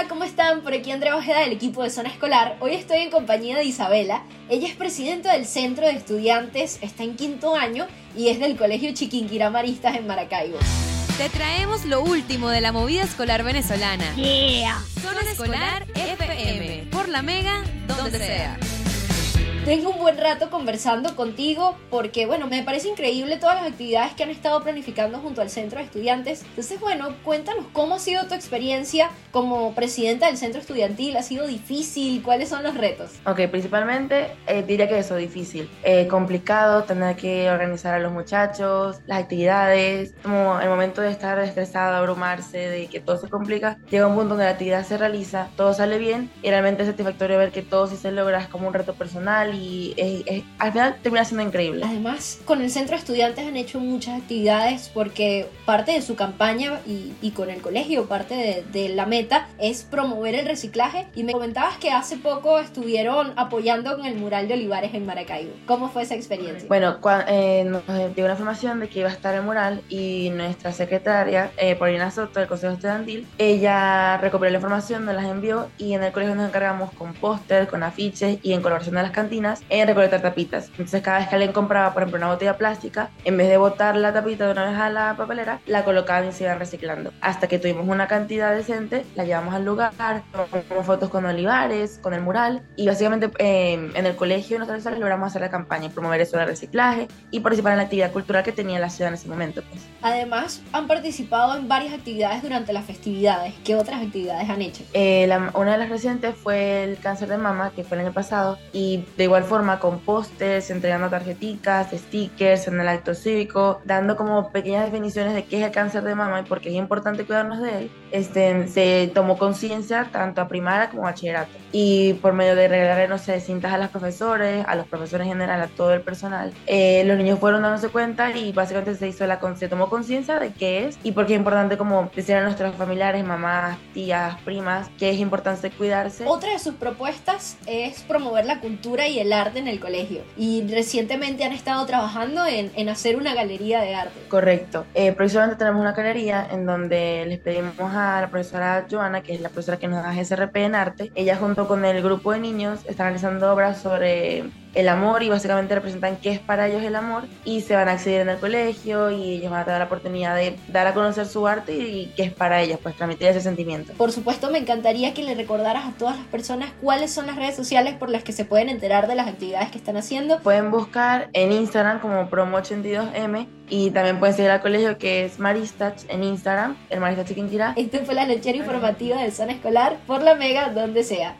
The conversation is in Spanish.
Hola, ¿cómo están? Por aquí Andrea Ojeda del equipo de Zona Escolar. Hoy estoy en compañía de Isabela. Ella es presidenta del Centro de Estudiantes, está en quinto año y es del Colegio Chiquinquirá Maristas en Maracaibo. Te traemos lo último de la movida escolar venezolana. Yeah. Zona Escolar FM. Por la Mega, donde sea. Tengo un buen rato conversando contigo porque, bueno, me parece increíble todas las actividades que han estado planificando junto al Centro de Estudiantes. Entonces, bueno, cuéntanos cómo ha sido tu experiencia como presidenta del Centro Estudiantil. ¿Ha sido difícil? ¿Cuáles son los retos? Ok, principalmente eh, diría que eso, difícil. Eh, complicado tener que organizar a los muchachos, las actividades, como el momento de estar estresado, abrumarse, de que todo se complica, llega un punto donde la actividad se realiza, todo sale bien y realmente es satisfactorio ver que todo sí se logra, es como un reto personal y es- es- al final termina siendo increíble. Además, con el Centro de Estudiantes han hecho muchas actividades porque parte de su campaña y, y con el colegio, parte de, de la meta es promover el reciclaje. Y me comentabas que hace poco estuvieron apoyando con el mural de Olivares en Maracaibo. ¿Cómo fue esa experiencia? Bueno, cua- eh, nos llegó la información de que iba a estar el mural y nuestra secretaria, eh, Paulina Soto, del Consejo Estudiantil, ella recopiló la información, nos las envió y en el colegio nos encargamos con póster, con afiches y en colaboración de las cantinas en recolectar tapitas. Entonces cada vez que alguien compraba, por ejemplo, una botella plástica, en vez de botar la tapita de una vez a la papelera, la colocaban y se iban reciclando. Hasta que tuvimos una cantidad decente, la llevamos al lugar, tomamos fotos con Olivares, con el mural y básicamente eh, en el colegio nosotros logramos hacer la campaña y promover eso del reciclaje y participar en la actividad cultural que tenía la ciudad en ese momento. Pues. Además, han participado en varias actividades durante las festividades. ¿Qué otras actividades han hecho? Eh, la- una de las recientes fue el cáncer de mama, que fue el año pasado, y de igual forma con pósters, entregando tarjeticas, stickers en el acto cívico, dando como pequeñas definiciones de qué es el cáncer de mama y por qué es importante cuidarnos de él. Este, se tomó conciencia tanto a primaria como a bachillerato. Y por medio de regalar, no sé, cintas a los profesores, a los profesores en general, a todo el personal, eh, los niños fueron dándose cuenta y básicamente se hizo la se tomó conciencia de qué es y por qué es importante como decir a nuestros familiares, mamás, tías, primas, que es importante cuidarse. Otra de sus propuestas es promover la cultura y el arte en el colegio. Y recientemente han estado trabajando en, en hacer una galería de arte. Correcto. Eh, tenemos una galería en donde les pedimos a la profesora Joana, que es la profesora que nos da SRP en arte, ella junto con el grupo de niños están realizando obras sobre el amor y básicamente representan qué es para ellos el amor y se van a acceder en el colegio y ellos van a tener la oportunidad de dar a conocer su arte y qué es para ellos, pues transmitir ese sentimiento. Por supuesto, me encantaría que le recordaras a todas las personas cuáles son las redes sociales por las que se pueden enterar de las actividades que están haciendo. Pueden buscar en Instagram como Promo82M y también pueden seguir al colegio que es Maristach en Instagram, el Maristach Chiquinquirá. Esta fue la lechera informativa de Zona Escolar por la Mega, donde sea.